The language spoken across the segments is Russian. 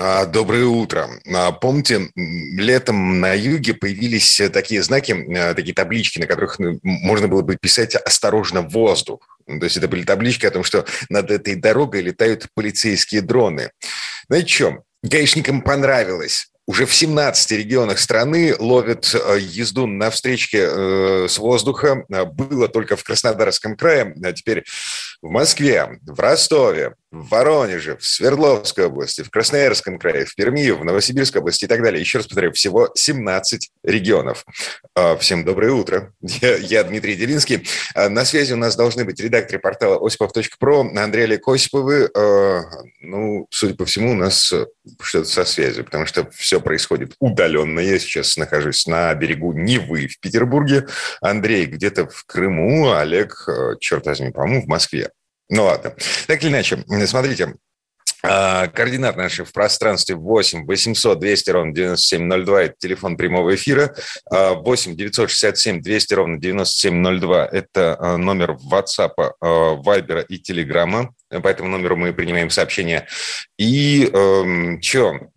А, доброе утро. А, помните, летом на юге появились такие знаки, а, такие таблички, на которых ну, можно было бы писать «Осторожно, воздух». То есть это были таблички о том, что над этой дорогой летают полицейские дроны. Знаете что? Гаишникам понравилось уже в 17 регионах страны ловят э, езду на встречке э, с воздуха. Было только в Краснодарском крае, а теперь в Москве, в Ростове, в Воронеже, в Свердловской области, в Красноярском крае, в Перми, в Новосибирской области и так далее. Еще раз повторяю, всего 17 регионов. А, всем доброе утро. Я, я Дмитрий Делинский. А, на связи у нас должны быть редакторы портала осипов.про Андрей Олег Осиповы. А, ну, судя по всему, у нас что-то со связью, потому что все происходит удаленно. Я сейчас нахожусь на берегу Невы в Петербурге. Андрей где-то в Крыму, Олег, черт возьми, по-моему, в Москве. Ну ладно. Так или иначе, смотрите, а, Координат наши в пространстве 8 800 200 ровно 9702 – это телефон прямого эфира. 8 967 200 ровно 9702 – это а, номер WhatsApp, Viber и Telegram. По этому номеру мы принимаем сообщения. И эм, что?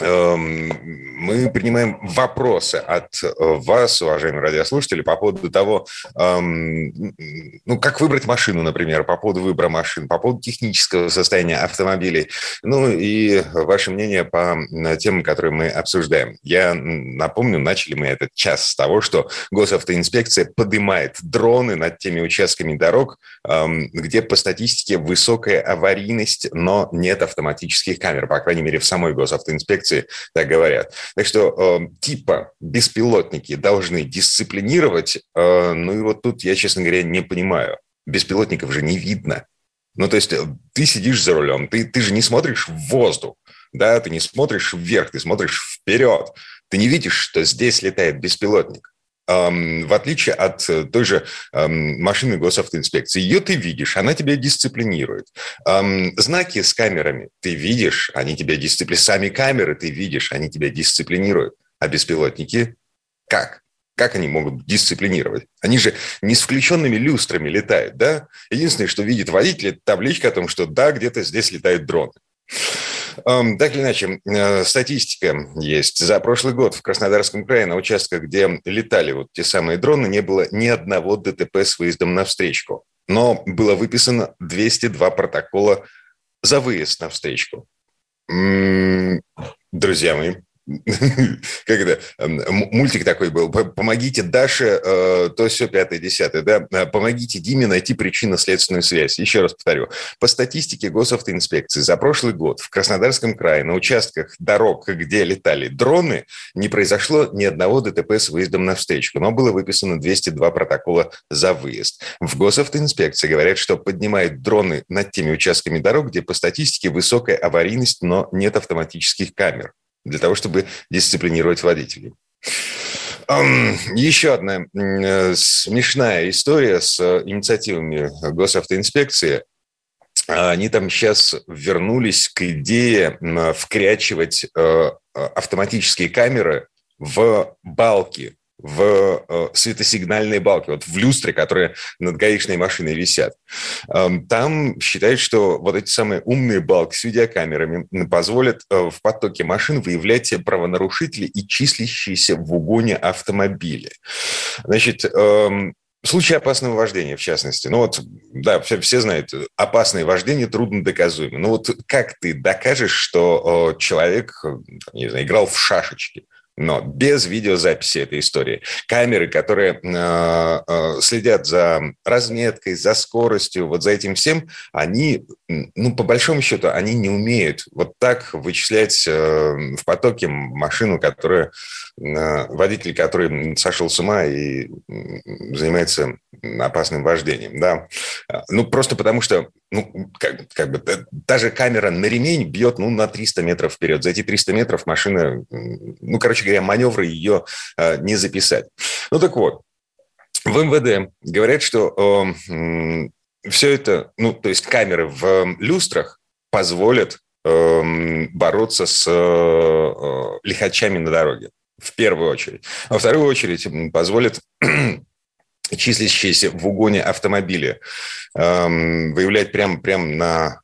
Эм, мы принимаем вопросы от э, вас, уважаемые радиослушатели, по поводу того, эм, ну, как выбрать машину, например, по поводу выбора машин, по поводу технического состояния автомобилей, ну и ваше мнение по темам, которые мы обсуждаем. Я напомню, начали мы этот час с того, что госавтоинспекция поднимает дроны над теми участками дорог, эм, где по статистике высокая аварийность, но нет автоматических камер, по крайней мере, в самой госавтоинспекции инспекции так говорят. Так что э, типа беспилотники должны дисциплинировать, э, ну и вот тут я, честно говоря, не понимаю. Беспилотников же не видно. Ну, то есть э, ты сидишь за рулем, ты, ты же не смотришь в воздух, да, ты не смотришь вверх, ты смотришь вперед. Ты не видишь, что здесь летает беспилотник в отличие от э, той же машины госавтоинспекции. Ее ты видишь, она тебя дисциплинирует. Знаки с камерами ты видишь, они тебя дисциплинируют. Сами камеры ты видишь, они тебя дисциплинируют. А беспилотники как? Как они могут дисциплинировать? Они же не с включенными люстрами летают, да? Единственное, что видит водитель, это табличка о том, что да, где-то здесь летают дроны. Так или иначе, э, статистика есть. За прошлый год в Краснодарском крае на участках, где летали вот те самые дроны, не было ни одного ДТП с выездом на встречку. Но было выписано 202 протокола за выезд на встречку. Друзья мои, как это, мультик такой был, помогите Даше, э, то все пятое, десятое, да, э, помогите Диме найти причинно-следственную связь. Еще раз повторю, по статистике госавтоинспекции за прошлый год в Краснодарском крае на участках дорог, где летали дроны, не произошло ни одного ДТП с выездом на встречку, но было выписано 202 протокола за выезд. В госавтоинспекции говорят, что поднимают дроны над теми участками дорог, где по статистике высокая аварийность, но нет автоматических камер для того, чтобы дисциплинировать водителей. Еще одна э, смешная история с инициативами госавтоинспекции. Они там сейчас вернулись к идее вкрячивать э, автоматические камеры в балки в э, светосигнальные балки, вот в люстре, которые над гаишной машиной висят. Эм, там считают, что вот эти самые умные балки с видеокамерами позволят э, в потоке машин выявлять правонарушителей и числящиеся в угоне автомобили. Значит, эм, Случай опасного вождения, в частности. Ну вот, да, все, все знают, опасное вождение трудно доказуемо. Ну вот как ты докажешь, что э, человек, не знаю, играл в шашечки? Но без видеозаписи этой истории. Камеры, которые э, э, следят за разметкой, за скоростью, вот за этим всем, они, ну, по большому счету, они не умеют вот так вычислять э, в потоке машину, которая, э, водитель, который сошел с ума и занимается опасным вождением, да. Ну, просто потому что, ну, как, как бы, та же камера на ремень бьет, ну, на 300 метров вперед. За эти 300 метров машина, ну, короче, говоря, маневры ее э, не записать. Ну так вот, в МВД говорят, что э, все это, ну, то есть камеры в люстрах позволят эм, бороться с э, лихачами на дороге, в первую очередь. Во вторую очередь позволит числящиеся в угоне автомобили эм, выявлять прямо прям на,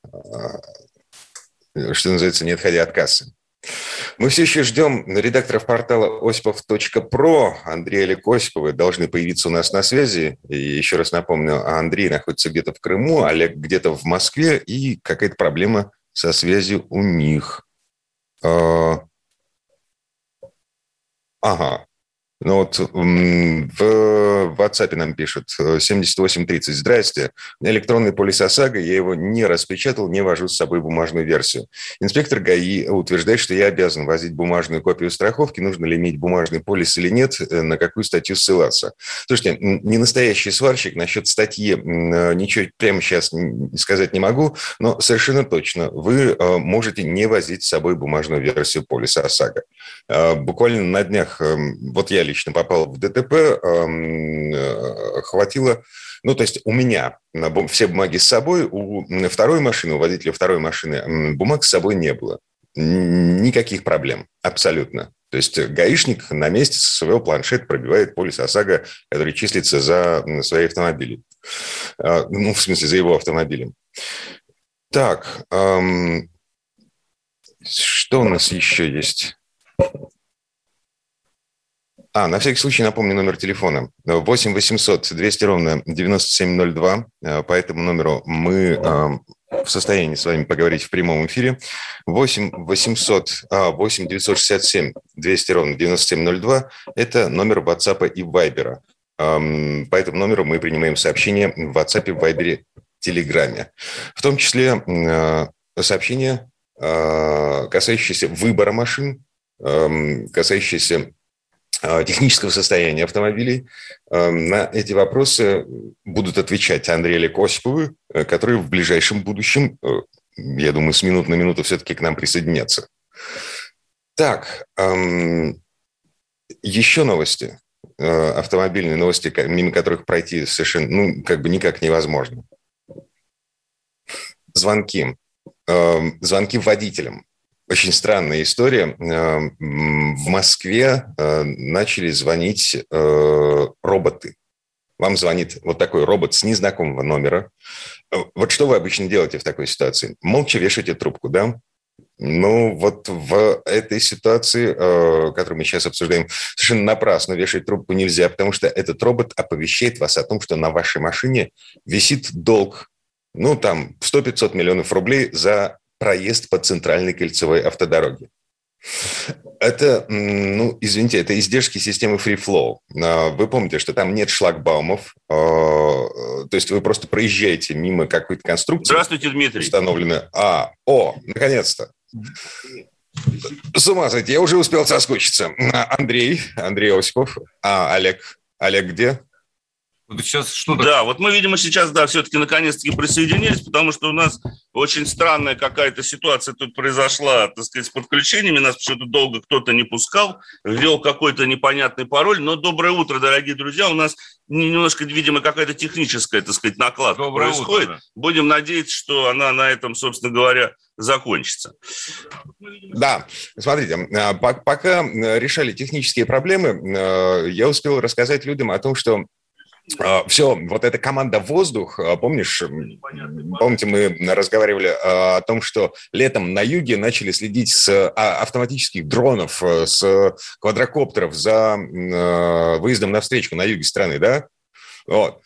что называется, не отходя от кассы. Мы все еще ждем редакторов портала осипов.про. Андрей Олег Осиповы должны появиться у нас на связи. И еще раз напомню, Андрей находится где-то в Крыму, Олег где-то в Москве, и какая-то проблема со связью у них. А, ага. Ну вот в WhatsApp нам пишут 7830. Здрасте. Электронный полис ОСАГО, я его не распечатал, не вожу с собой бумажную версию. Инспектор ГАИ утверждает, что я обязан возить бумажную копию страховки. Нужно ли иметь бумажный полис или нет, э, на какую статью ссылаться. Слушайте, не настоящий сварщик. Насчет статьи э, ничего прямо сейчас сказать не могу, но совершенно точно вы э, можете не возить с собой бумажную версию полиса ОСАГО. Буквально на днях, эм, вот я лично попал в ДТП, э, хватило... Ну, то есть у меня все бумаги с собой, у второй машины, у водителя второй машины бумаг с собой не было. Никаких проблем, абсолютно. То есть гаишник на месте со своего планшета пробивает полис ОСАГО, который числится за свои автомобили. А, ну, в смысле, за его автомобилем. Так, эм, что у нас еще есть? А, на всякий случай напомню номер телефона. 8 800 200 ровно 9702. Э, по этому номеру мы э, в состоянии с вами поговорить в прямом эфире. 8 800 8 967 200 ровно 9702 – это номер WhatsApp и Viber. Эм, по этому номеру мы принимаем сообщения в WhatsApp, Viber, Телеграме. В том числе э, сообщения, касающиеся выбора машин, касающиеся Э, технического состояния автомобилей. Э, на эти вопросы будут отвечать Андрей Олег Осиповы, э, который в ближайшем будущем, я думаю, с минут на минуту все-таки к нам присоединятся. Так, эм, еще новости, автомобильные новости, мимо которых пройти совершенно, ну, как бы никак невозможно. Звонки. Эм, звонки водителям очень странная история. Э, в Москве э, начали звонить э, роботы. Вам звонит вот такой робот с незнакомого номера. Вот что вы обычно делаете в такой ситуации? Молча вешаете трубку, да? Ну, вот в этой ситуации, которую мы сейчас обсуждаем, совершенно напрасно вешать трубку нельзя, потому что этот робот оповещает вас о том, что на вашей машине висит долг, ну, там, 100-500 миллионов рублей за проезд по центральной кольцевой автодороге. Это, ну, извините, это издержки системы Free Flow. А, вы помните, что там нет шлагбаумов, а, то есть вы просто проезжаете мимо какой-то конструкции. Здравствуйте, Дмитрий. Установлены. А, о, наконец-то. С ума сойти, я уже успел соскучиться. Андрей, Андрей Осипов. А, Олег. Олег где? Вот сейчас что -то... Да, вот мы, видимо, сейчас, да, все-таки наконец-таки присоединились, потому что у нас очень странная какая-то ситуация тут произошла, так сказать, с подключениями. Нас почему-то долго кто-то не пускал, ввел какой-то непонятный пароль. Но доброе утро, дорогие друзья. У нас немножко, видимо, какая-то техническая, так сказать, накладка доброе происходит. Утро. Будем надеяться, что она на этом, собственно говоря, закончится. Да, смотрите, а, пока решали технические проблемы, э, я успел рассказать людям о том, что Все, вот эта команда «Воздух», а, помнишь, помните, мы разговаривали а, о том, что летом на юге начали следить с автоматических дронов, э, с квадрокоптеров за выездом на встречку на юге страны, да? Вот.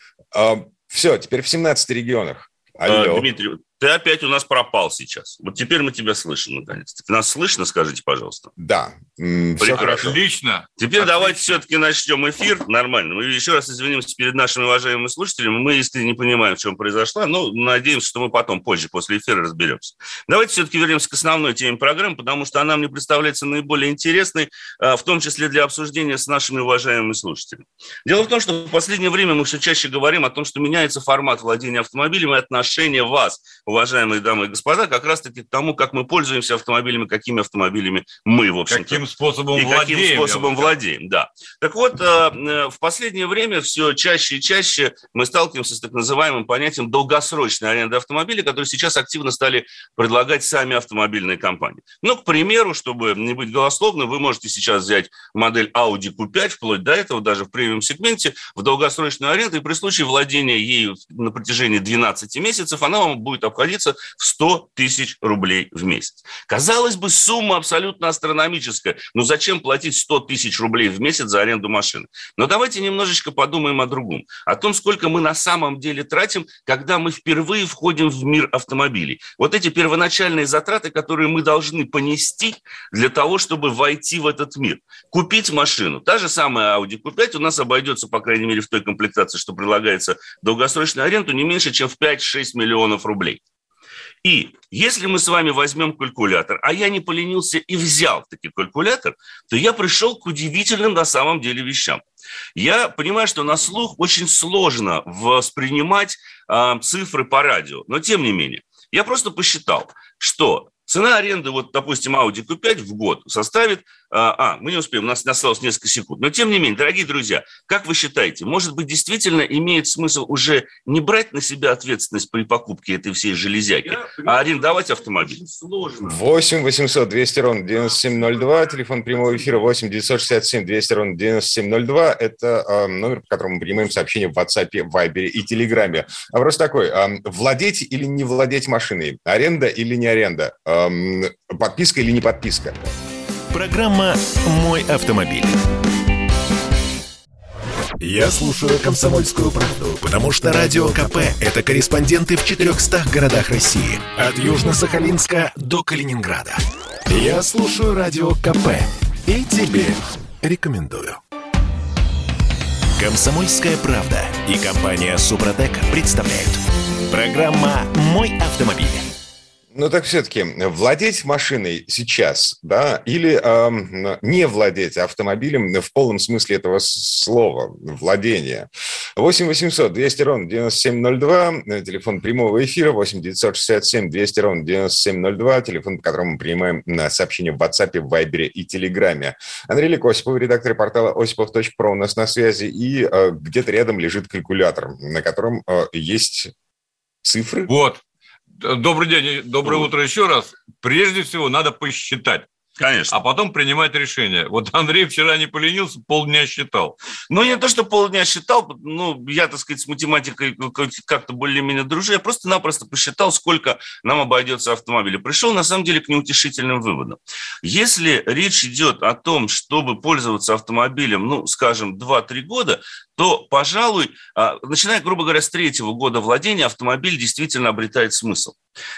Все, теперь в 17 регионах. Алло. Дмитрий, ты опять у нас пропал сейчас. Вот теперь мы тебя слышим, наконец-то. Нас слышно, скажите, пожалуйста? Да. Прекрасно. Отлично. Теперь Отлично. давайте все-таки начнем эфир нормально. Мы еще раз извинимся перед нашими уважаемыми слушателями. Мы искренне не понимаем, в чем произошло, но надеемся, что мы потом, позже, после эфира разберемся. Давайте все-таки вернемся к основной теме программы, потому что она мне представляется наиболее интересной, а, в том числе для обсуждения с нашими уважаемыми слушателями. Дело в том, что в последнее время мы все чаще говорим о том, что меняется формат владения автомобилем и отношение вас, уважаемые дамы и господа, как раз-таки к тому, как мы пользуемся автомобилями, какими автомобилями мы, в общем Каким способом и владеем. каким способом владеем, да. Так вот, э, э, в последнее время все чаще и чаще мы сталкиваемся с так называемым понятием долгосрочной аренды автомобиля, которые сейчас активно стали предлагать сами автомобильные компании. Ну, к примеру, чтобы не быть голословным, вы можете сейчас взять модель Audi Q5, вплоть до этого, даже в премиум-сегменте, в долгосрочную аренду, и при случае владения ею на протяжении 12 месяцев она вам будет обходиться в 100 тысяч рублей в месяц. Казалось бы, сумма абсолютно астрономическая. Но зачем платить 100 тысяч рублей в месяц за аренду машины? Но давайте немножечко подумаем о другом. О том, сколько мы на самом деле тратим, когда мы впервые входим в мир автомобилей. Вот эти первоначальные затраты, которые мы должны понести для того, чтобы войти в этот мир. Купить машину. Та же самая Audi Q5 у нас обойдется, по крайней мере, в той комплектации, что предлагается долгосрочную аренду, не меньше, чем в 5-6 миллионов рублей. И если мы с вами возьмем калькулятор, а я не поленился и взял таки калькулятор, то я пришел к удивительным на самом деле вещам. Я понимаю, что на слух очень сложно воспринимать э, цифры по радио, но тем не менее, я просто посчитал, что Цена аренды, вот, допустим, Audi Q5 в год составит... А, а, мы не успеем, у нас осталось несколько секунд. Но, тем не менее, дорогие друзья, как вы считаете, может быть, действительно имеет смысл уже не брать на себя ответственность при покупке этой всей железяки, а арендовать автомобиль? Сложно. 8 800 200 ровно 9702, телефон прямого эфира 8 967 200 ровно 9702. Это э, номер, по которому мы принимаем сообщения в WhatsApp, Viber и Telegram. Вопрос такой, э, владеть или не владеть машиной? Аренда или не аренда? Подписка или не подписка. Программа «Мой автомобиль». Я слушаю «Комсомольскую правду», потому что «Радио КП» — это корреспонденты в 400 городах России. От Южно-Сахалинска до Калининграда. Я слушаю «Радио КП» и тебе рекомендую. «Комсомольская правда» и компания «Супротек» представляют. Программа «Мой автомобиль». Ну так все-таки владеть машиной сейчас, да, или э, не владеть автомобилем в полном смысле этого слова, владение. 8 800 200 ровно 9702, телефон прямого эфира, 8 967 200 ровно 9702, телефон, по которому мы принимаем сообщения в WhatsApp, в Viber и Телеграме. Андрей Лик Осипов, редактор портала осипов.про у нас на связи, и э, где-то рядом лежит калькулятор, на котором э, есть цифры. Вот, Добрый день, доброе утро еще раз. Прежде всего, надо посчитать. Конечно. А потом принимать решение. Вот Андрей вчера не поленился, полдня считал. Ну, не то, что полдня считал, ну, я, так сказать, с математикой как-то более-менее дружу, я просто-напросто посчитал, сколько нам обойдется автомобиль. И пришел, на самом деле, к неутешительным выводам. Если речь идет о том, чтобы пользоваться автомобилем, ну, скажем, 2-3 года, то, пожалуй, а, начиная, грубо говоря, с третьего года владения, автомобиль действительно обретает смысл.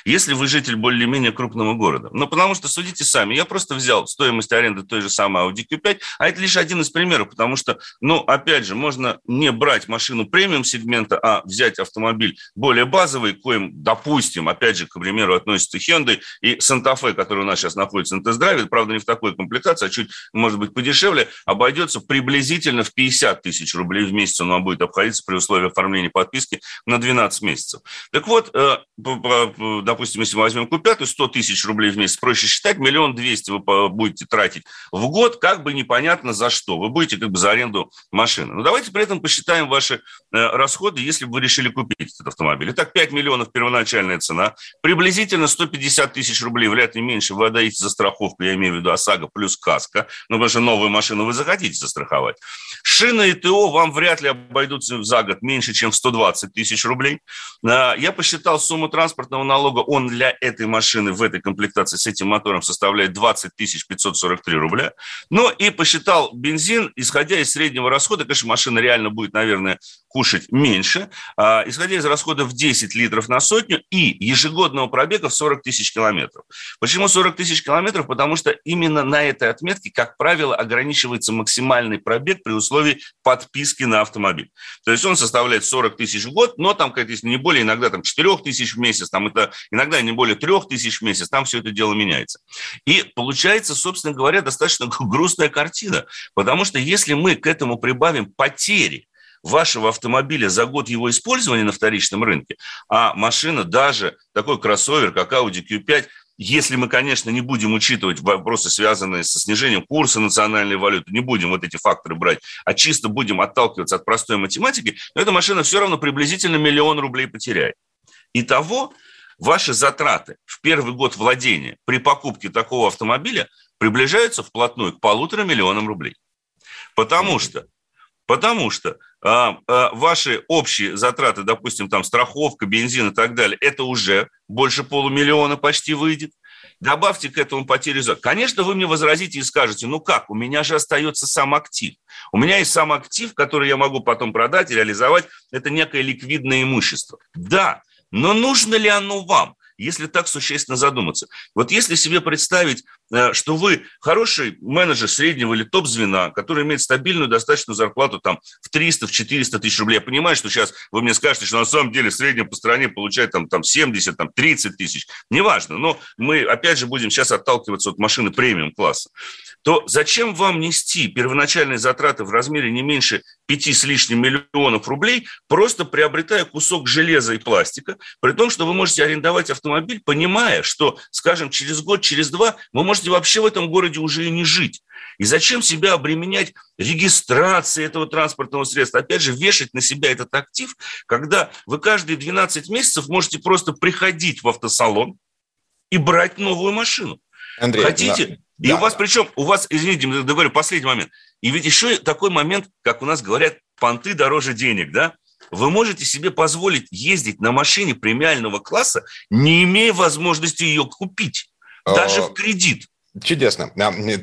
Если вы житель более-менее крупного города. Ну, потому что, судите сами, я просто взял стоимость аренды той же самой Audi Q5, а это лишь один из примеров, потому что, ну, опять же, можно не брать машину премиум-сегмента, а взять автомобиль более базовый, коим, допустим, опять же, к примеру, относится Hyundai и Santa Fe, который у нас сейчас находится на тест-драйве, правда, не в такой комплектации, а чуть, может быть, подешевле, обойдется приблизительно в 50 тысяч рублей в месяц он вам будет обходиться при условии оформления подписки на 12 месяцев. Так вот, э, допустим, если мы возьмем Q5, 100 тысяч рублей в месяц, проще считать, миллион двести вы будете тратить в год, как бы непонятно за что. Вы будете как бы за аренду машины. Но давайте при этом посчитаем ваши э, расходы, если бы вы решили купить этот автомобиль. Итак, 5 миллионов первоначальная цена, приблизительно 150 тысяч рублей, вряд ли меньше, вы отдаете за страховку, я имею в виду ОСАГО плюс каска, ну, потому что новую машину вы захотите застраховать. Шина и ТО вам вряд ли обойдутся за год меньше, чем в 120 тысяч рублей. А, я посчитал сумму транспортного налога, он для этой машины в этой комплектации с этим мотором составляет 20 тысяч 543 рубля. Ну и посчитал бензин, исходя из среднего расхода, конечно, машина реально будет, наверное, кушать меньше, а, исходя из расходов 10 литров на сотню и ежегодного пробега в 40 тысяч километров. Почему 40 тысяч километров? Потому что именно на этой отметке, как правило, ограничивается максимальный пробег при условии подписки на автомобиль. То есть он составляет 40 тысяч в год, но там, как не более, иногда там 4 тысяч в месяц, там это иногда не более 3 тысяч в месяц, там все это дело меняется. И получается, собственно говоря, достаточно грустная картина, потому что если мы к этому прибавим потери, вашего автомобиля за год его использования на вторичном рынке, а машина даже такой кроссовер, как Audi Q5, если мы, конечно, не будем учитывать вопросы, связанные со снижением курса национальной валюты, не будем вот эти факторы брать, а чисто будем отталкиваться от простой математики, то эта машина все равно приблизительно миллион рублей потеряет. Итого ваши затраты в первый год владения при покупке такого автомобиля приближаются вплотную к полутора миллионам рублей. Потому что Потому что а, а, ваши общие затраты, допустим, там страховка, бензин и так далее, это уже больше полумиллиона почти выйдет. Добавьте к этому потерю за. Конечно, вы мне возразите и скажете, ну как, у меня же остается сам актив. У меня есть сам актив, который я могу потом продать и реализовать. Это некое ликвидное имущество. Да, но нужно ли оно вам? если так существенно задуматься. Вот если себе представить, что вы хороший менеджер среднего или топ-звена, который имеет стабильную достаточную зарплату там в 300, в 400 тысяч рублей. Я понимаю, что сейчас вы мне скажете, что на самом деле среднем по стране получает там, там 70, там 30 тысяч. Неважно, но мы опять же будем сейчас отталкиваться от машины премиум-класса то зачем вам нести первоначальные затраты в размере не меньше пяти с лишним миллионов рублей, просто приобретая кусок железа и пластика, при том, что вы можете арендовать автомобиль, понимая, что, скажем, через год, через два вы можете вообще в этом городе уже и не жить. И зачем себя обременять регистрацией этого транспортного средства? Опять же, вешать на себя этот актив, когда вы каждые 12 месяцев можете просто приходить в автосалон и брать новую машину. Андрей, Хотите? Да. И у вас, причем, у вас, извините, говорю, последний момент. И ведь еще такой момент, как у нас говорят, понты дороже денег, да? Вы можете себе позволить ездить на машине премиального класса, не имея возможности ее купить, даже в кредит. Чудесно.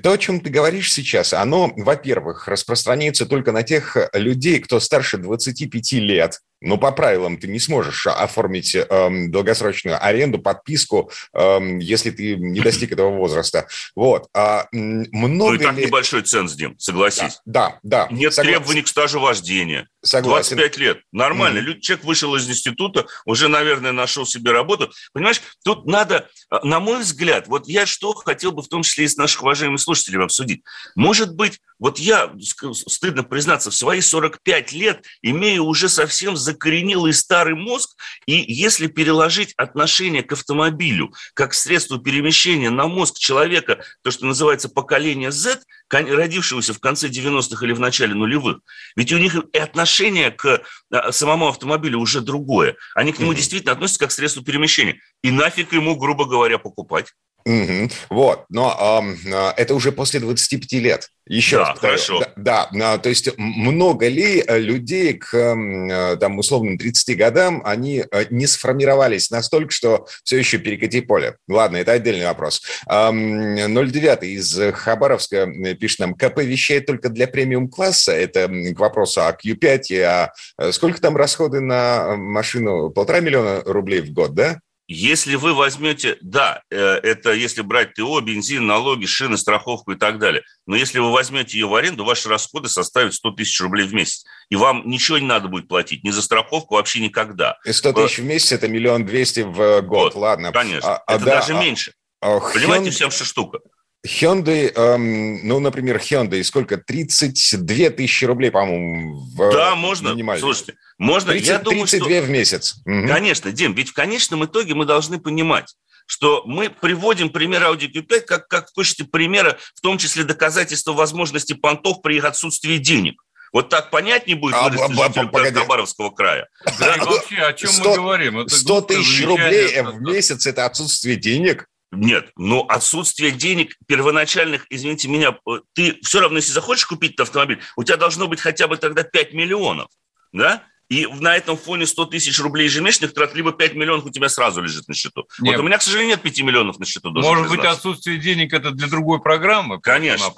То, о чем ты говоришь сейчас, оно, во-первых, распространяется только на тех людей, кто старше 25 лет, но по правилам ты не сможешь оформить эм, долгосрочную аренду, подписку, эм, если ты не достиг этого возраста. Вот. А, много ну и так ли... небольшой ценз, Дим, согласись. Да, да. да Нет согласен. требований к стажу вождения. Согласен. 25 лет. Нормально. Mm-hmm. Человек вышел из института, уже, наверное, нашел себе работу. Понимаешь, тут надо, э, на мой взгляд, вот я что хотел бы в том числе и с наших уважаемых слушателей обсудить. Может быть, вот я, стыдно признаться, в свои 45 лет имею уже совсем закоренелый старый мозг, и если переложить отношение к автомобилю как средству перемещения на мозг человека, то, что называется поколение Z, родившегося в конце 90-х или в начале нулевых, ведь у них и отношение к а, самому автомобилю уже другое. Они к нему mm-hmm. действительно относятся как к средству перемещения. И нафиг ему, грубо говоря, покупать. Угу. Вот, но э, это уже после 25 лет. Еще да, раз хорошо. Да, да, то есть много ли э, людей к э, там условным 30 годам, они э, не сформировались настолько, что все еще перекати поле? Ладно, это отдельный вопрос. 09 из Хабаровска пишет нам, КП вещает только для премиум-класса, это к вопросу о Q5, а сколько там расходы на машину? Полтора миллиона рублей в год, да? Если вы возьмете, да, э, это если брать ТО, бензин, налоги, шины, страховку и так далее, но если вы возьмете ее в аренду, ваши расходы составят 100 тысяч рублей в месяц, и вам ничего не надо будет платить, ни за страховку вообще никогда. И 100 тысяч в месяц – это миллион двести в год, вот, ладно. Конечно, а, это а, даже да, меньше. А, Понимаете, вся что штука? Hyundai, эм, ну, например, Hyundai, сколько? 32 тысячи рублей, по-моему, в Да, можно. Минимально. Слушайте, можно. 30, я думаю, 32 что... в месяц. Угу. Конечно, Дим, ведь в конечном итоге мы должны понимать, что мы приводим пример Audi Q5 как, как в качестве примера, в том числе доказательства возможности понтов при их отсутствии денег. Вот так понятнее будет а, а, Хабаровского края. Да, вообще, о чем 100, мы говорим? Это 100 тысяч рублей в месяц – это отсутствие денег? Нет, но отсутствие денег первоначальных, извините меня, э, ты все равно, если захочешь купить этот автомобиль, у тебя должно быть хотя бы тогда 5 миллионов, да? И на этом фоне 100 тысяч рублей ежемесячных трат, либо 5 миллионов у тебя сразу лежит на счету. Нет. Вот у меня, к сожалению, нет 5 миллионов на счету. Может быть, отсутствие денег – это для другой программы? Конечно.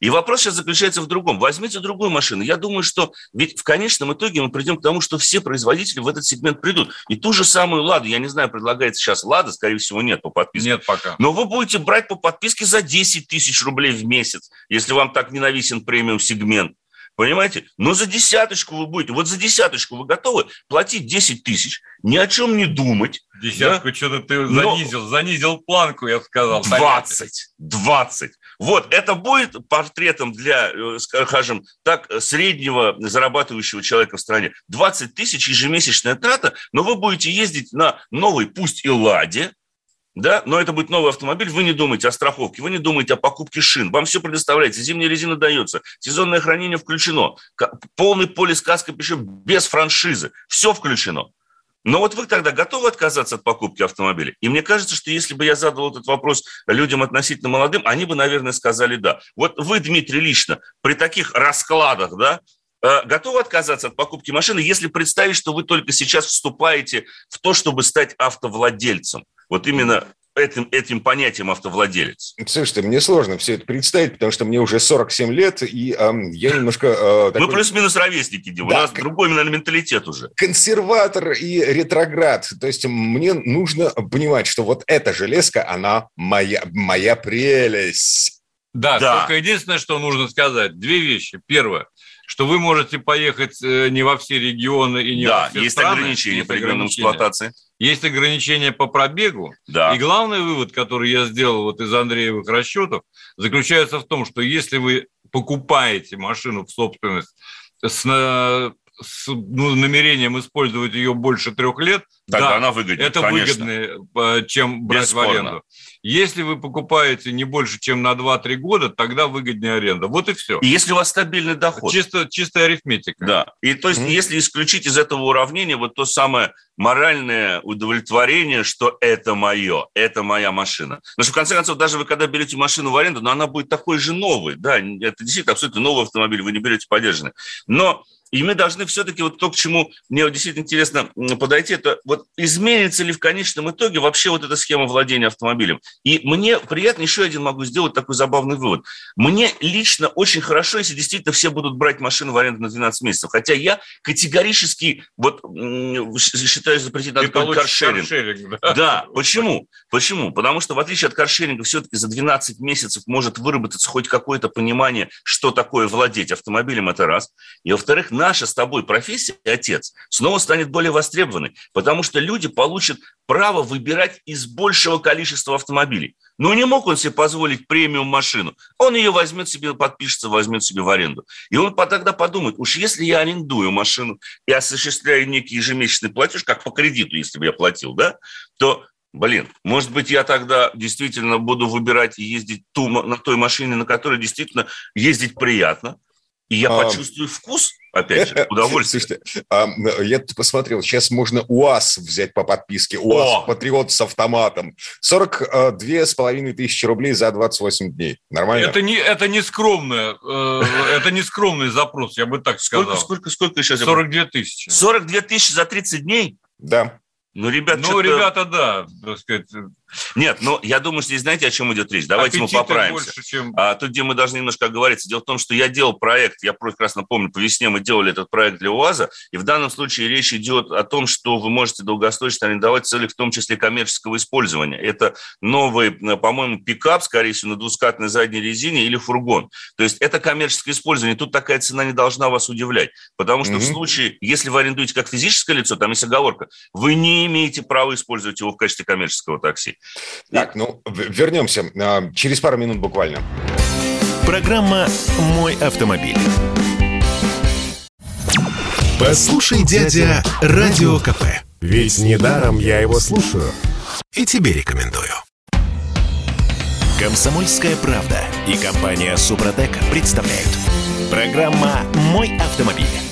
И вопрос сейчас заключается в другом. Возьмите другую машину. Я думаю, что ведь в конечном итоге мы придем к тому, что все производители в этот сегмент придут. И ту же самую «Ладу», я не знаю, предлагается сейчас «Лада», скорее всего, нет по подписке. Нет пока. Но вы будете брать по подписке за 10 тысяч рублей в месяц, если вам так ненависен премиум-сегмент. Понимаете? Но за десяточку вы будете, вот за десяточку вы готовы платить 10 тысяч, ни о чем не думать. Десятку да? что-то ты занизил, Но... занизил планку, я сказал. 20, 20. Вот, это будет портретом для, э, скажем так, среднего зарабатывающего человека в стране. 20 тысяч ежемесячная трата, но вы будете ездить на новой, пусть и «Ладе», да, но это будет новый автомобиль, вы не думаете о страховке, вы не думаете о покупке шин, вам все предоставляется, зимняя резина дается, сезонное хранение включено, полный полис каска пишем без франшизы, все включено. Но вот вы тогда готовы отказаться от покупки автомобиля? И мне кажется, что если бы я задал этот вопрос людям относительно молодым, они бы, наверное, сказали «да». Вот вы, Дмитрий, лично при таких раскладах, да, э, готовы отказаться от покупки машины, если представить, что вы только сейчас вступаете в то, чтобы стать автовладельцем? Вот именно этим, этим понятием автовладелец? Слушайте, мне сложно все это представить, потому что мне уже 47 лет, и э, я немножко... Э, такой... Мы плюс-минус ровесники, Дим. Да, У нас как... другой именно менталитет уже. Консерватор и ретроград. То есть мне нужно понимать, что вот эта железка, она моя, моя прелесть. Да, да, только единственное, что нужно сказать. Две вещи. Первое что вы можете поехать э, не во все регионы и не да, во все есть страны. ограничения есть по регионам эксплуатации. Есть ограничения по пробегу. Да. И главный вывод, который я сделал вот из Андреевых расчетов, заключается в том, что если вы покупаете машину в собственность с, с ну, намерением использовать ее больше трех лет, Тогда да, она выгоднее, это конечно. выгоднее, э, чем брать Бесспорно. в аренду. Если вы покупаете не больше, чем на 2-3 года, тогда выгоднее аренда. Вот и все. И если у вас стабильный доход. Чисто, чистая арифметика. Да. И то есть, mm-hmm. если исключить из этого уравнения вот то самое моральное удовлетворение, что это мое, это моя машина. Потому что, в конце концов, даже вы когда берете машину в аренду, но она будет такой же новой. Да, это действительно абсолютно новый автомобиль, вы не берете подержанный. Но и мы должны все-таки вот то, к чему мне действительно интересно подойти, это вот изменится ли в конечном итоге вообще вот эта схема владения автомобилем. И мне приятно, еще один могу сделать такой забавный вывод. Мне лично очень хорошо, если действительно все будут брать машину в аренду на 12 месяцев. Хотя я категорически вот считаю запретить надо каршеринг. каршеринг да. да, почему? Почему? Потому что в отличие от каршеринга все-таки за 12 месяцев может выработаться хоть какое-то понимание, что такое владеть автомобилем, это раз. И во-вторых, наша с тобой профессия, отец, снова станет более востребованной, потому что люди получат право выбирать из большего количества автомобилей. Но не мог он себе позволить премиум машину. Он ее возьмет себе, подпишется, возьмет себе в аренду. И он тогда подумает, уж если я арендую машину и осуществляю некий ежемесячный платеж, как по кредиту, если бы я платил, да, то Блин, может быть, я тогда действительно буду выбирать и ездить ту, на той машине, на которой действительно ездить приятно, и я а... почувствую вкус Опять же, удовольствие. Слушайте, а, я тут посмотрел, сейчас можно УАЗ взять по подписке. УАЗ О! Патриот с автоматом. 42 с половиной тысячи рублей за 28 дней. Нормально? Это не, это не скромное, э, это не скромный запрос, я бы так сказал. Сколько, сколько, сколько сейчас? 42 тысячи. 42 тысячи за 30 дней? Да. Ну, ребят, ну, ребята, да, так сказать, нет, ну, я думаю, здесь знаете, о чем идет речь? Давайте Аппетиты мы поправимся. Больше, чем... а, тут, где мы должны немножко оговориться. Дело в том, что я делал проект, я прекрасно помню, по весне мы делали этот проект для УАЗа, и в данном случае речь идет о том, что вы можете долгосрочно арендовать цели, в том числе коммерческого использования. Это новый, по-моему, пикап, скорее всего, на двускатной задней резине или фургон. То есть это коммерческое использование. Тут такая цена не должна вас удивлять. Потому что mm-hmm. в случае, если вы арендуете как физическое лицо, там есть оговорка, вы не имеете права использовать его в качестве коммерческого такси. Так, ну, вернемся а, через пару минут буквально. Программа «Мой автомобиль». Послушай, дядя, Радио КП. Ведь недаром я его слушаю. И тебе рекомендую. Комсомольская правда и компания Супротек представляют. Программа «Мой автомобиль».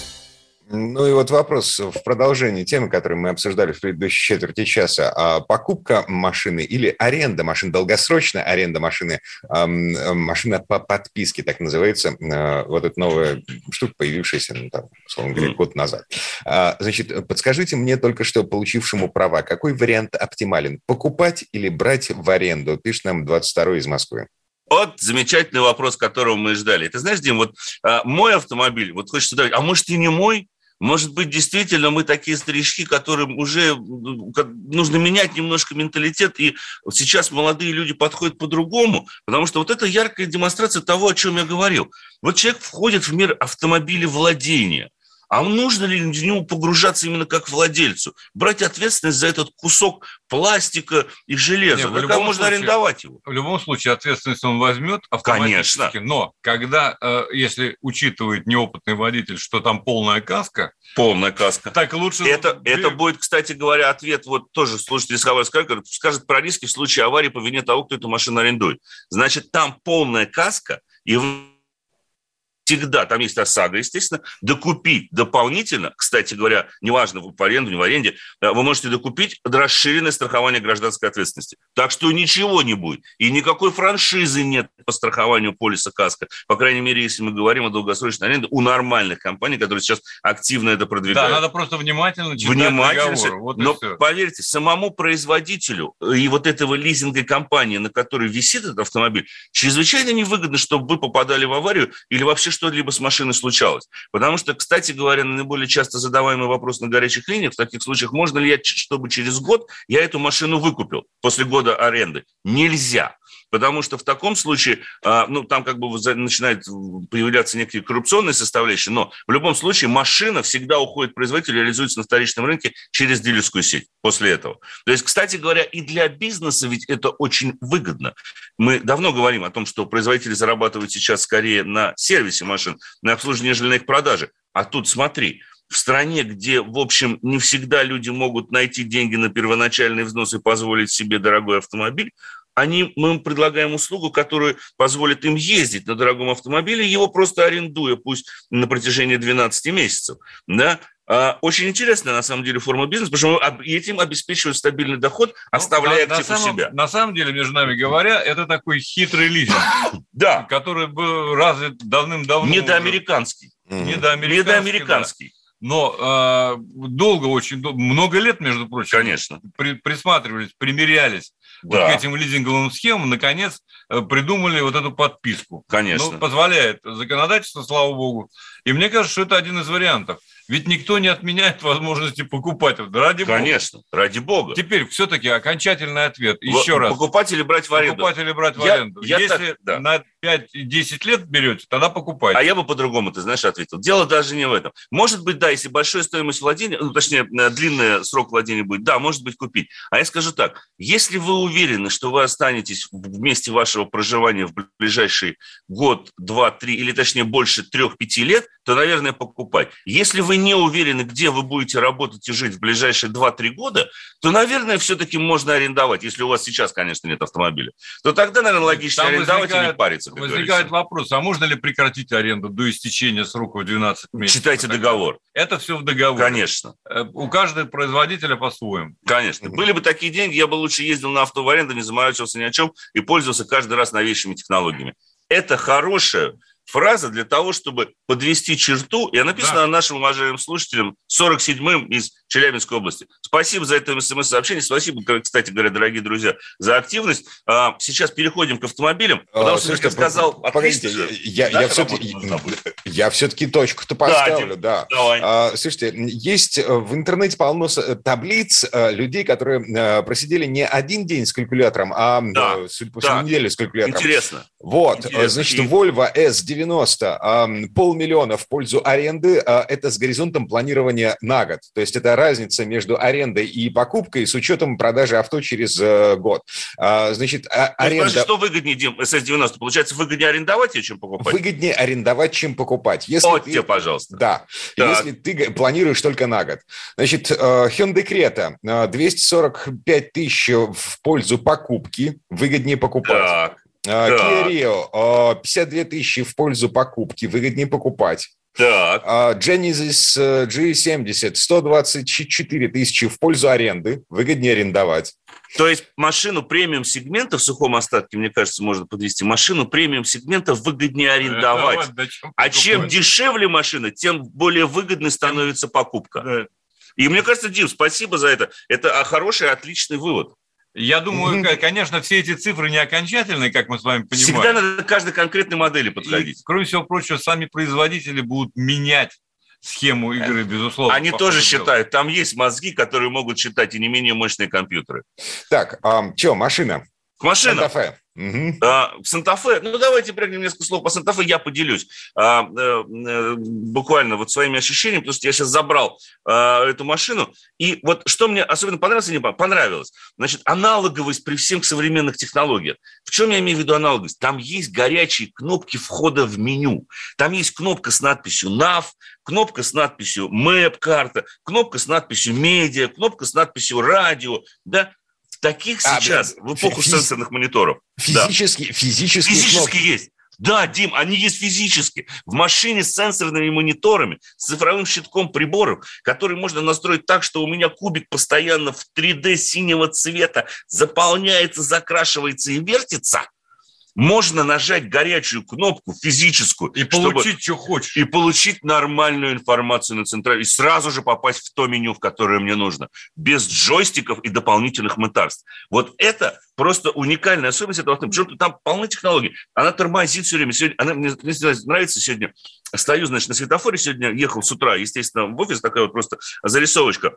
Ну и вот вопрос в продолжении темы, которую мы обсуждали в предыдущей четверти часа. А покупка машины или аренда машины, долгосрочная аренда машины, машина по подписке, так называется, а, вот эта новая штука, появившаяся, ну, там, условно говоря, год назад. А, значит, подскажите мне только что получившему права, какой вариант оптимален? Покупать или брать в аренду? Пишет нам 22 из Москвы. Вот замечательный вопрос, которого мы ждали. Ты знаешь, Дим, вот а, мой автомобиль, вот хочется сказать, а может и не мой? Может быть, действительно, мы такие старички, которым уже нужно менять немножко менталитет, и сейчас молодые люди подходят по-другому, потому что вот это яркая демонстрация того, о чем я говорил. Вот человек входит в мир автомобиля владения, А нужно ли в него погружаться именно как владельцу? Брать ответственность за этот кусок пластика и железа. Нет, как можно случае, арендовать его? В любом случае ответственность он возьмет автоматически. Конечно. Но когда, э, если учитывает неопытный водитель, что там полная каска, полная каска, так лучше... Это, это будет, кстати говоря, ответ, вот тоже слушатель скажет, скажет про риски в случае аварии по вине того, кто эту машину арендует. Значит, там полная каска, и всегда, там есть ОСАГО, естественно, докупить дополнительно, кстати говоря, неважно, в аренду, не в аренде, э, вы можете докупить расширенное страхование гражданской ответственности. Так что ничего не будет. И никакой франшизы нет по страхованию полиса КАСКО. По крайней мере, если мы говорим о долгосрочной аренде у нормальных компаний, которые сейчас активно это продвигают. Да, надо просто внимательно читать внимательно, договор. Вот Но поверьте, самому производителю и вот этого лизинговой компании, на которой висит этот автомобиль, чрезвычайно невыгодно, чтобы вы попадали в аварию или вообще что-либо с машиной случалось. Потому что, кстати говоря, наиболее часто задаваемый вопрос на горячих линиях, в таких случаях, можно ли я, чтобы через год я эту машину выкупил после года аренды? Нельзя. Потому что в таком случае, а, ну, там как бы начинает появляться некие коррупционные составляющие, но в любом случае машина всегда уходит производителю, реализуется на вторичном рынке через дилерскую сеть после этого. То есть, кстати говоря, и для бизнеса ведь это очень выгодно. Мы давно говорим о том, что производители зарабатывают сейчас скорее на сервисе машин, на обслуживании, нежели на их продаже. А тут смотри, в стране, где, в общем, не всегда люди могут найти деньги на первоначальный взнос и позволить себе дорогой автомобиль, они, мы им предлагаем услугу, которая позволит им ездить на дорогом автомобиле, его просто арендуя, пусть на протяжении 12 месяцев. Да? А, очень интересная, на самом деле, форма бизнеса, потому что этим обеспечивают стабильный доход, ну, оставляя ну, актив на самом, у себя. На самом деле, между нами говоря, это такой хитрый лизинг, да. который был развит давным-давно. Недоамериканский. Недоамериканский. Недоамериканский. Да. Но э, долго, очень много лет, между прочим, Конечно. При, присматривались, примерялись да. вот к этим лизинговым схемам, наконец э, придумали вот эту подписку. Конечно. Ну, позволяет законодательство, слава богу. И мне кажется, что это один из вариантов. Ведь никто не отменяет возможности покупать. Ради Конечно, бога. ради бога. Теперь все-таки окончательный ответ. Еще в, раз. Покупатели брать в аренду. Покупатели брать в аренду. Я Если так, да. на 5-10 лет берете, тогда покупайте. А я бы по-другому, ты знаешь, ответил. Дело даже не в этом. Может быть, да, если большая стоимость владения, ну, точнее, э, длинный срок владения будет, да, может быть, купить. А я скажу так, если вы уверены, что вы останетесь в месте вашего проживания в ближайший год, два, три, или точнее больше трех-пяти лет, то, наверное, покупать. Если вы не уверены, где вы будете работать и жить в ближайшие 2-3 года, то, наверное, все-таки можно арендовать, если у вас сейчас, конечно, нет автомобиля. То тогда, наверное, логично Там арендовать и не париться. Возникает говорится. вопрос, а можно ли прекратить аренду до истечения срока в 12 месяцев? Читайте договор. Это все в договоре. Конечно. Э, у каждого производителя по-своему. Конечно. Были бы такие деньги, я бы лучше ездил на авто в аренду, не заморачивался ни о чем и пользовался каждый раз новейшими технологиями. Это хорошее фраза для того, чтобы подвести черту, и написана да. нашим уважаемым слушателям 47-м из Челябинской области. Спасибо за это смс-сообщение, спасибо, кстати говоря, дорогие друзья, за активность. А, сейчас переходим к автомобилям, а, потому а, что, слушайте, сказал... Погодите, я, да, я, все-таки, я все-таки точку-то поставлю, да. да. Давай. А, слушайте, есть э, в интернете полно э, таблиц э, людей, которые просидели не один день с калькулятором, а, да. судя по всему, да. неделю с калькулятором. Интересно. Вот, Интересно. значит, и... Volvo S90, полмиллиона в пользу аренды, это с горизонтом планирования на год. То есть это разница между арендой и покупкой с учетом продажи авто через э, год. А, значит, а, аренда... Подожди, что выгоднее, Дим, SS90? Получается, выгоднее арендовать ее, чем покупать? Выгоднее арендовать, чем покупать. Если вот ты... тебе, пожалуйста. Да. Так. Если ты планируешь только на год. Значит, э, Hyundai Creta 245 э, тысяч в пользу покупки, выгоднее покупать. Так. Kia Rio 52 тысячи в пользу покупки, выгоднее покупать. Так. А, Genesis э, G70 124 тысячи в пользу аренды, выгоднее арендовать. То есть машину премиум сегмента в сухом остатке, мне кажется, можно подвести. Машину премиум сегмента выгоднее арендовать. Это, вот, а чем дешевле машина, тем более выгодной становится покупка. Да. И мне кажется, Дим, спасибо за это. Это хороший, отличный вывод. Я думаю, конечно, все эти цифры не окончательные, как мы с вами понимаем. Всегда надо к каждой конкретной модели подходить. И, кроме всего прочего, сами производители будут менять схему игры, безусловно. Они тоже считают. Там есть мозги, которые могут считать и не менее мощные компьютеры. Так, а, что, машина? К машинам. Санта-Фе. Угу. А, Санта-Фе, ну давайте прыгнем несколько слов по Санта-Фе, я поделюсь а, а, буквально вот своими ощущениями, потому что я сейчас забрал а, эту машину, и вот что мне особенно понравилось, не понравилось, значит, аналоговость при всех современных технологиях. В чем я имею в виду аналоговость? Там есть горячие кнопки входа в меню, там есть кнопка с надписью NAV, кнопка с надписью Map карта, кнопка с надписью медиа, кнопка с надписью радио, да, таких а, сейчас, в эпоху физ... сенсорных мониторов. Физически, да. физически, физически есть. Да, Дим, они есть физически. В машине с сенсорными мониторами, с цифровым щитком приборов, который можно настроить так, что у меня кубик постоянно в 3D синего цвета заполняется, закрашивается и вертится – можно нажать горячую кнопку физическую. И получить, что хочешь. И получить нормальную информацию на центральной. И сразу же попасть в то меню, в которое мне нужно. Без джойстиков и дополнительных мытарств. Вот это просто уникальная особенность этого автомобиля. Причем там полны технологий. Она тормозит все время. Сегодня, она мне, мне нравится сегодня. Стою, значит, на светофоре сегодня, ехал с утра, естественно, в офис, такая вот просто зарисовочка.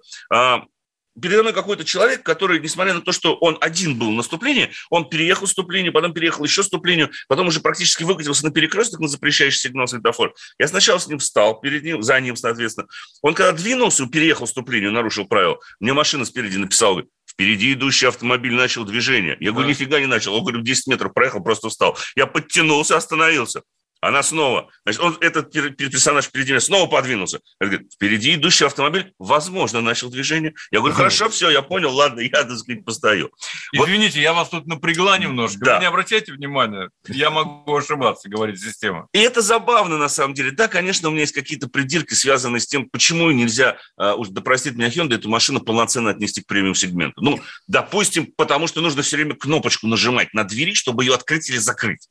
Передо мной какой-то человек, который, несмотря на то, что он один был в наступлении, он переехал вступление, потом переехал еще вступлению, потом уже практически выкатился на перекресток на запрещающий сигнал светофор. Я сначала с ним встал, перед ним, за ним, соответственно. Он когда двинулся, переехал вступление, нарушил правила, мне машина спереди написала, Впереди идущий автомобиль начал движение. Я говорю, нифига не начал. Он, говорю, 10 метров проехал, просто встал. Я подтянулся, остановился. Она снова, значит, он, этот персонаж впереди меня снова подвинулся. Он говорит, впереди идущий автомобиль, возможно, начал движение. Я говорю, хорошо, все, я понял, ладно, я, так сказать, постою. Извините, вот. я вас тут напрягла немножко. Да. Вы не обращайте внимания, я могу ошибаться, говорит система. И это забавно, на самом деле. Да, конечно, у меня есть какие-то придирки, связанные с тем, почему нельзя, uh, уж да простит меня Hyundai, эту машину полноценно отнести к премиум-сегменту. Ну, допустим, потому что нужно все время кнопочку нажимать на двери, чтобы ее открыть или закрыть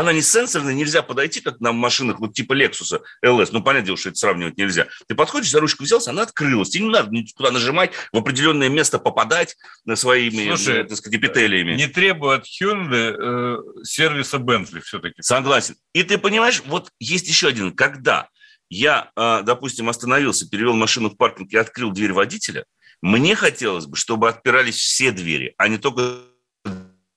она не сенсорная, нельзя подойти, как на машинах вот типа Lexus LS. Ну, понятное дело, что это сравнивать нельзя. Ты подходишь, за ручку взялся, она открылась. Тебе не надо туда нажимать, в определенное место попадать на своими, Слушай, э, так сказать, эпителиями. Не требует от Hyundai э, сервиса Bentley все-таки. Согласен. И ты понимаешь, вот есть еще один. Когда я, э, допустим, остановился, перевел машину в паркинг и открыл дверь водителя, мне хотелось бы, чтобы отпирались все двери, а не только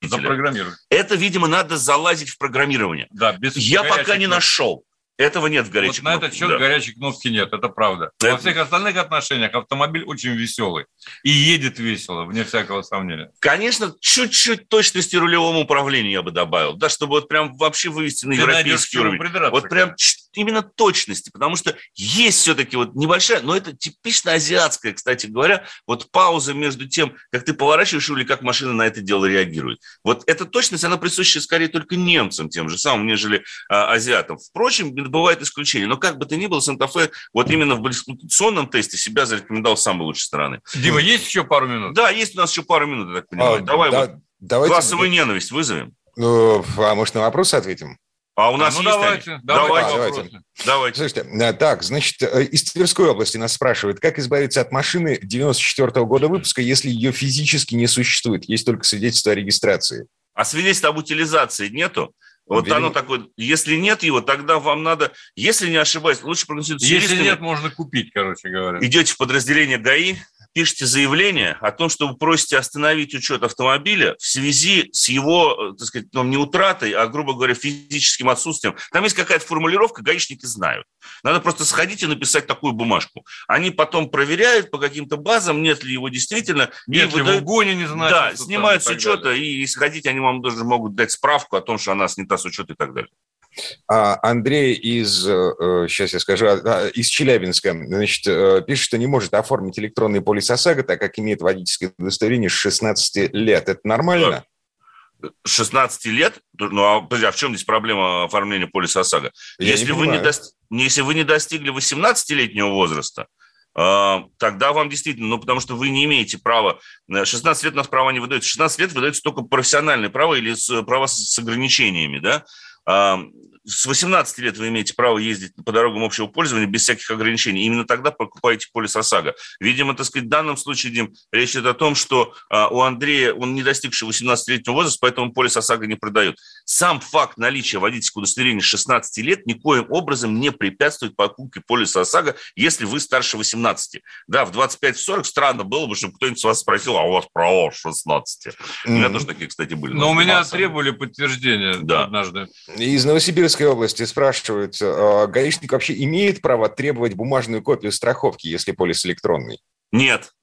Запрограммировать. Это, видимо, надо залазить в программирование. Да, без Я пока не нашел. Этого нет в горячих вот на этот счет да. горячей кнопки нет, это правда. Это... Во всех остальных отношениях автомобиль очень веселый и едет весело, вне всякого сомнения. Конечно, чуть-чуть точности рулевому управлению я бы добавил, да, чтобы вот прям вообще вывести на Ты европейский уровень. Вот прям именно точности, потому что есть все-таки вот небольшая, но это типично азиатская, кстати говоря, вот пауза между тем, как ты поворачиваешь или как машина на это дело реагирует. Вот эта точность, она присуща скорее только немцам тем же самым, нежели а, азиатам. Впрочем, бывают исключения. Но как бы то ни было, Санта-Фе вот именно в эксплуатационном тесте себя зарекомендовал с самой лучшей стороны. Дима, есть еще пару минут? Да, есть у нас еще пару минут, я так понимаю. А, Давай да, вот давайте... классовую ненависть вызовем. Ну, а может, на вопросы ответим? А у нас а, ну есть давайте, они? давайте, давайте, давайте. давайте. Слушайте, э, так, значит, э, из Тверской области нас спрашивают, как избавиться от машины 94 -го года выпуска, если ее физически не существует, есть только свидетельство о регистрации? А свидетельства об утилизации нету? Вот Верим... оно такое, если нет его, тогда вам надо, если не ошибаюсь, лучше проконсультироваться. Если нет, можно купить, короче говоря. Идете в подразделение ГАИ, пишете заявление о том, что вы просите остановить учет автомобиля в связи с его, э, так сказать, ну, не утратой, а, грубо говоря, физическим отсутствием. Там есть какая-то формулировка, гаишники знают. Надо просто сходить и написать такую бумажку. Они потом проверяют по каким-то базам, нет ли его действительно. Нет ли выдают... в угоне не знаю. Да, снимают с учета, и, и сходить они вам даже могут дать справку о том, что она снята с учета и так далее. А Андрей из, сейчас э, я скажу, а, из Челябинска, значит, э, пишет, что не может оформить электронный полис ОСАГО, так как имеет водительское удостоверение с 16 лет. Это нормально? 16 лет? Ну, а, подожди, а в чем здесь проблема оформления полиса ОСАГО? Если, вы не, до... если вы не достигли 18-летнего возраста, э, тогда вам действительно, ну, потому что вы не имеете права, 16 лет у нас права не выдается, 16 лет выдается только профессиональное право или с, право с ограничениями, да, Um, с 18 лет вы имеете право ездить по дорогам общего пользования без всяких ограничений. Именно тогда покупаете полис ОСАГО. Видимо, так сказать, в данном случае, Дим, речь идет о том, что а, у Андрея, он не достигший 18-летнего возраста, поэтому полис ОСАГО не продает. сам факт наличия водительского удостоверения 16 лет никоим образом не препятствует покупке полиса ОСАГО, если вы старше 18. Да, в 25-40 странно было бы, чтобы кто-нибудь с вас спросил, а у вас право 16. Mm-hmm. У меня тоже такие, кстати, были. Но у меня требовали подтверждения да. однажды. Из Новосибирской области спрашивают, а гаишник вообще имеет право требовать бумажную копию страховки, если полис электронный? Нет,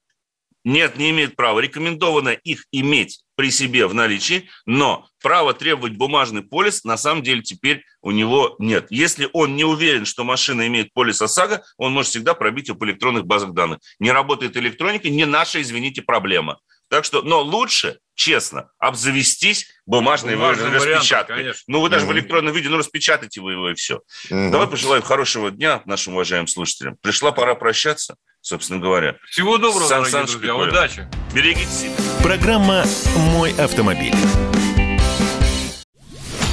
нет, не имеет права. Рекомендовано их иметь при себе в наличии, но право требовать бумажный полис на самом деле теперь у него нет. Если он не уверен, что машина имеет полис ОСАГО, он может всегда пробить его по электронных базах данных. Не работает электроника, не наша, извините, проблема. Так что, но лучше, честно, обзавестись бумажной Бумажным распечаткой. Вариантом, ну, вы даже mm-hmm. в электронном виде, ну, распечатайте вы его и все. Mm-hmm. Давай пожелаем хорошего дня нашим уважаемым слушателям. Пришла пора прощаться, собственно говоря. Всего доброго, Сан дорогие друзья. Прикольно. Удачи. Берегите себя. Программа «Мой автомобиль».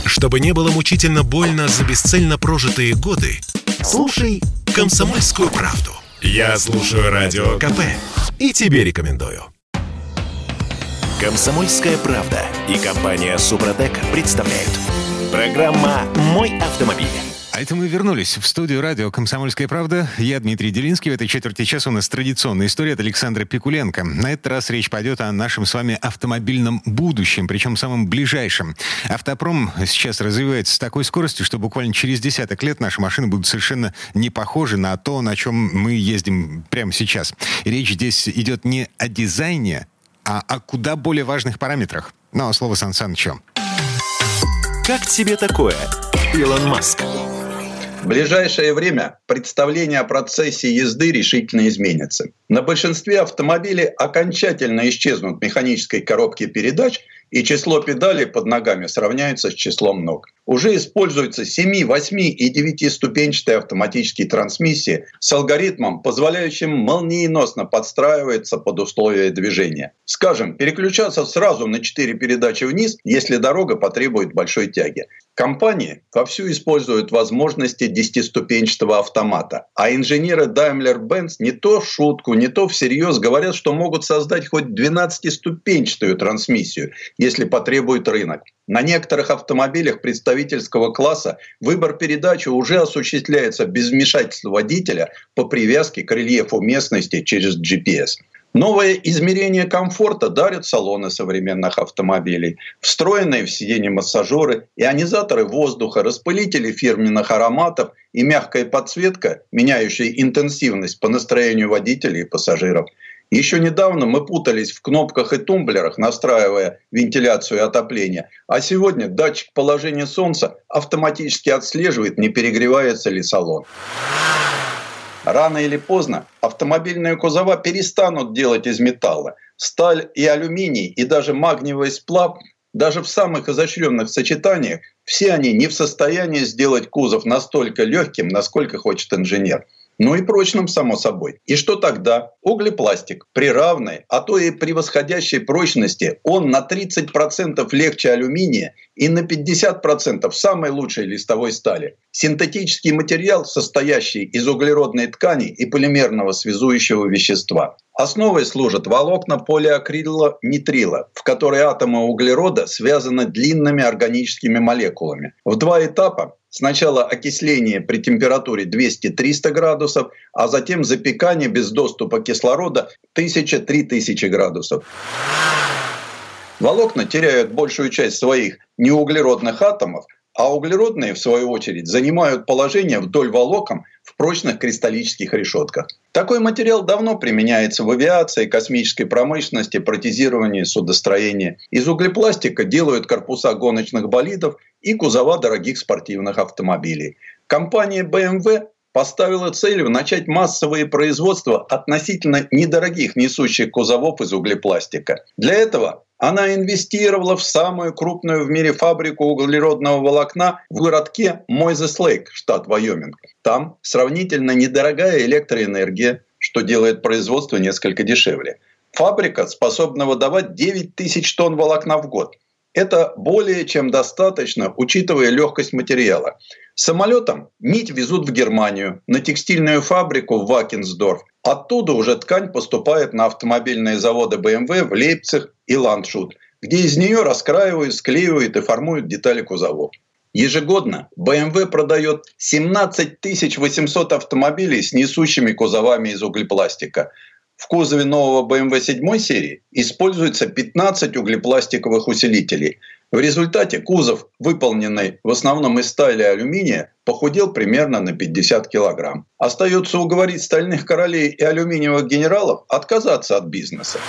Чтобы не было мучительно больно за бесцельно прожитые годы, слушай «Комсомольскую правду». Я слушаю Радио КП и тебе рекомендую. Комсомольская правда и компания Супротек представляют. Программа «Мой автомобиль». А это мы вернулись в студию радио «Комсомольская правда». Я Дмитрий Делинский. В этой четверти часа у нас традиционная история от Александра Пикуленко. На этот раз речь пойдет о нашем с вами автомобильном будущем, причем самым ближайшем. Автопром сейчас развивается с такой скоростью, что буквально через десяток лет наши машины будут совершенно не похожи на то, на чем мы ездим прямо сейчас. И речь здесь идет не о дизайне, а о куда более важных параметрах. Ну, а слово Сан Санычу. Как тебе такое, Илон Маск? В ближайшее время представление о процессе езды решительно изменится. На большинстве автомобилей окончательно исчезнут механические коробки передач – и число педалей под ногами сравняется с числом ног. Уже используются 7, 8 и 9-ступенчатые автоматические трансмиссии с алгоритмом, позволяющим молниеносно подстраиваться под условия движения. Скажем, переключаться сразу на 4 передачи вниз, если дорога потребует большой тяги. Компании вовсю используют возможности десятиступенчатого автомата, а инженеры Daimler-Benz не то в шутку, не то всерьез говорят, что могут создать хоть 12-ступенчатую трансмиссию, если потребует рынок. На некоторых автомобилях представительского класса выбор передачи уже осуществляется без вмешательства водителя по привязке к рельефу местности через GPS. Новое измерение комфорта дарят салоны современных автомобилей. Встроенные в сиденье массажеры, ионизаторы воздуха, распылители фирменных ароматов и мягкая подсветка, меняющая интенсивность по настроению водителей и пассажиров. Еще недавно мы путались в кнопках и тумблерах, настраивая вентиляцию и отопление. А сегодня датчик положения солнца автоматически отслеживает, не перегревается ли салон. Рано или поздно автомобильные кузова перестанут делать из металла. Сталь и алюминий, и даже магниевый сплав, даже в самых изощренных сочетаниях, все они не в состоянии сделать кузов настолько легким, насколько хочет инженер ну и прочным, само собой. И что тогда? Углепластик при равной, а то и превосходящей прочности, он на 30% легче алюминия и на 50% самой лучшей листовой стали. Синтетический материал, состоящий из углеродной ткани и полимерного связующего вещества. Основой служат волокна полиакрила нитрила, в которые атомы углерода связаны длинными органическими молекулами. В два этапа Сначала окисление при температуре 200-300 градусов, а затем запекание без доступа кислорода 1000-3000 градусов. Волокна теряют большую часть своих неуглеродных атомов, а углеродные, в свою очередь, занимают положение вдоль волокон в прочных кристаллических решетках. Такой материал давно применяется в авиации, космической промышленности, протезировании, судостроении. Из углепластика делают корпуса гоночных болидов и кузова дорогих спортивных автомобилей. Компания BMW поставила целью начать массовое производство относительно недорогих несущих кузовов из углепластика. Для этого она инвестировала в самую крупную в мире фабрику углеродного волокна в городке Мойзес-Лейк, штат Вайоминг. Там сравнительно недорогая электроэнергия, что делает производство несколько дешевле. Фабрика способна выдавать 9 тысяч тонн волокна в год. Это более чем достаточно, учитывая легкость материала. Самолетом нить везут в Германию, на текстильную фабрику в Вакенсдорф. Оттуда уже ткань поступает на автомобильные заводы BMW в Лейпциг и Ландшут. где из нее раскраивают, склеивают и формуют детали кузовов. Ежегодно BMW продает 17 800 автомобилей с несущими кузовами из углепластика. В кузове нового BMW 7 серии используется 15 углепластиковых усилителей. В результате кузов, выполненный в основном из стали и алюминия, похудел примерно на 50 килограмм. Остается уговорить стальных королей и алюминиевых генералов отказаться от бизнеса.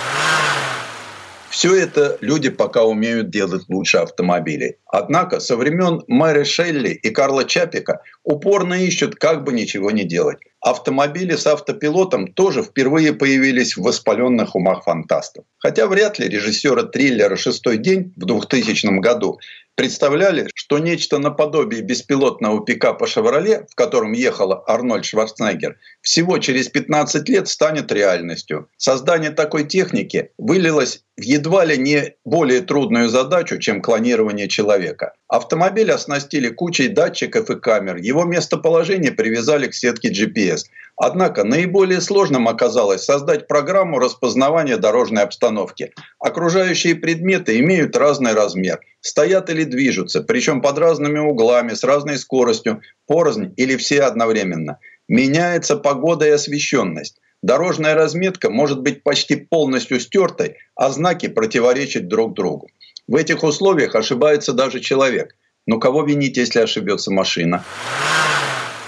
Все это люди пока умеют делать лучше автомобилей. Однако со времен Мэри Шелли и Карла Чапика упорно ищут, как бы ничего не делать. Автомобили с автопилотом тоже впервые появились в воспаленных умах фантастов. Хотя вряд ли режиссеры триллера «Шестой день» в 2000 году представляли, что нечто наподобие беспилотного пикапа «Шевроле», в котором ехала Арнольд Шварценеггер, всего через 15 лет станет реальностью. Создание такой техники вылилось в едва ли не более трудную задачу, чем клонирование человека. Автомобиль оснастили кучей датчиков и камер, его местоположение привязали к сетке GPS. Однако наиболее сложным оказалось создать программу распознавания дорожной обстановки. Окружающие предметы имеют разный размер, стоят или движутся, причем под разными углами, с разной скоростью, порознь или все одновременно. Меняется погода и освещенность. Дорожная разметка может быть почти полностью стертой, а знаки противоречат друг другу. В этих условиях ошибается даже человек. Но кого винить, если ошибется машина?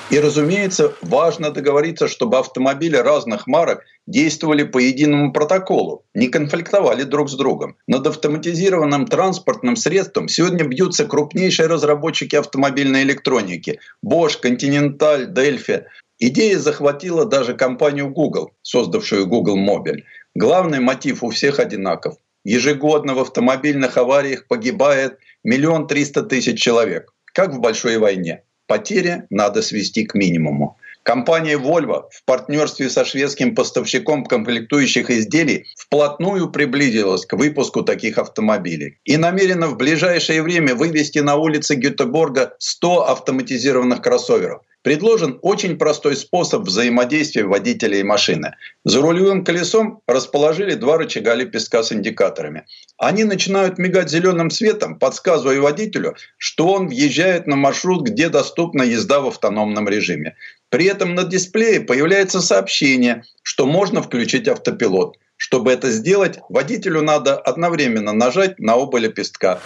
И, разумеется, важно договориться, чтобы автомобили разных марок действовали по единому протоколу, не конфликтовали друг с другом. Над автоматизированным транспортным средством сегодня бьются крупнейшие разработчики автомобильной электроники – Bosch, Continental, Delphi. Идея захватила даже компанию Google, создавшую Google Mobile. Главный мотив у всех одинаков. Ежегодно в автомобильных авариях погибает миллион триста тысяч человек, как в большой войне. Потери надо свести к минимуму. Компания Volvo в партнерстве со шведским поставщиком комплектующих изделий вплотную приблизилась к выпуску таких автомобилей и намерена в ближайшее время вывести на улицы Гетеборга 100 автоматизированных кроссоверов. Предложен очень простой способ взаимодействия водителя и машины. За рулевым колесом расположили два рычага лепестка с индикаторами. Они начинают мигать зеленым светом, подсказывая водителю, что он въезжает на маршрут, где доступна езда в автономном режиме. При этом на дисплее появляется сообщение, что можно включить автопилот. Чтобы это сделать, водителю надо одновременно нажать на оба лепестка.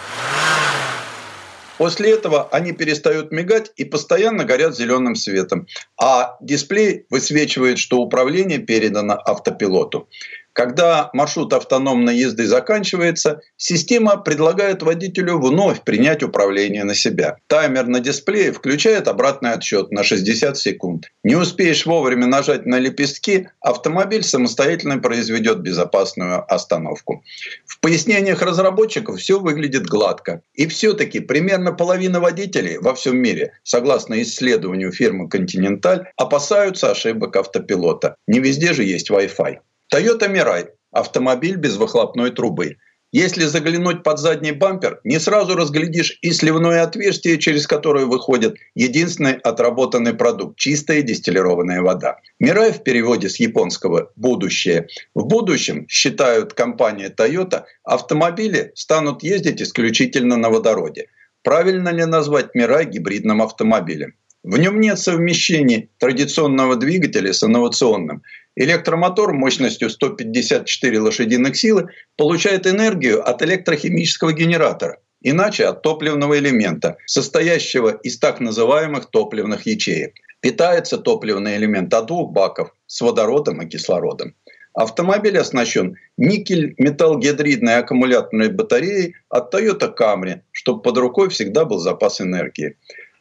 После этого они перестают мигать и постоянно горят зеленым светом. А дисплей высвечивает, что управление передано автопилоту. Когда маршрут автономной езды заканчивается, система предлагает водителю вновь принять управление на себя. Таймер на дисплее включает обратный отсчет на 60 секунд. Не успеешь вовремя нажать на лепестки, автомобиль самостоятельно произведет безопасную остановку. В пояснениях разработчиков все выглядит гладко. И все-таки примерно половина водителей во всем мире, согласно исследованию фирмы Continental, опасаются ошибок автопилота. Не везде же есть Wi-Fi. Toyota Mirai – автомобиль без выхлопной трубы. Если заглянуть под задний бампер, не сразу разглядишь и сливное отверстие, через которое выходит единственный отработанный продукт – чистая дистиллированная вода. Мирай в переводе с японского «будущее». В будущем, считают компания Toyota, автомобили станут ездить исключительно на водороде. Правильно ли назвать Мирай гибридным автомобилем? В нем нет совмещений традиционного двигателя с инновационным. Электромотор мощностью 154 лошадиных силы получает энергию от электрохимического генератора, иначе от топливного элемента, состоящего из так называемых топливных ячеек. Питается топливный элемент от двух баков с водородом и кислородом. Автомобиль оснащен никель-металлгидридной аккумуляторной батареей от Toyota Camry, чтобы под рукой всегда был запас энергии.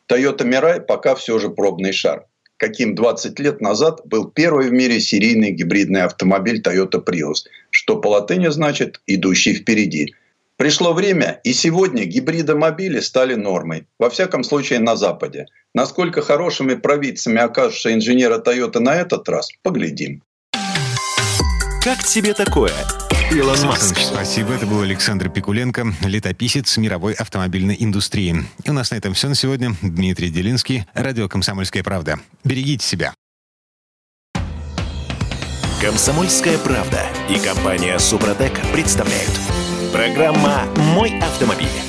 Toyota Mirai пока все же пробный шар. Каким 20 лет назад был первый в мире серийный гибридный автомобиль Toyota Prius, что по латыни значит «идущий впереди». Пришло время, и сегодня гибридомобили стали нормой, во всяком случае на Западе. Насколько хорошими провидцами окажутся инженеры Toyota на этот раз, поглядим. Как тебе такое? Илон Маск. Спасибо. Это был Александр Пикуленко, летописец мировой автомобильной индустрии. И у нас на этом все на сегодня. Дмитрий Делинский, радио «Комсомольская правда». Берегите себя. «Комсомольская правда» и компания «Супротек» представляют. Программа «Мой автомобиль».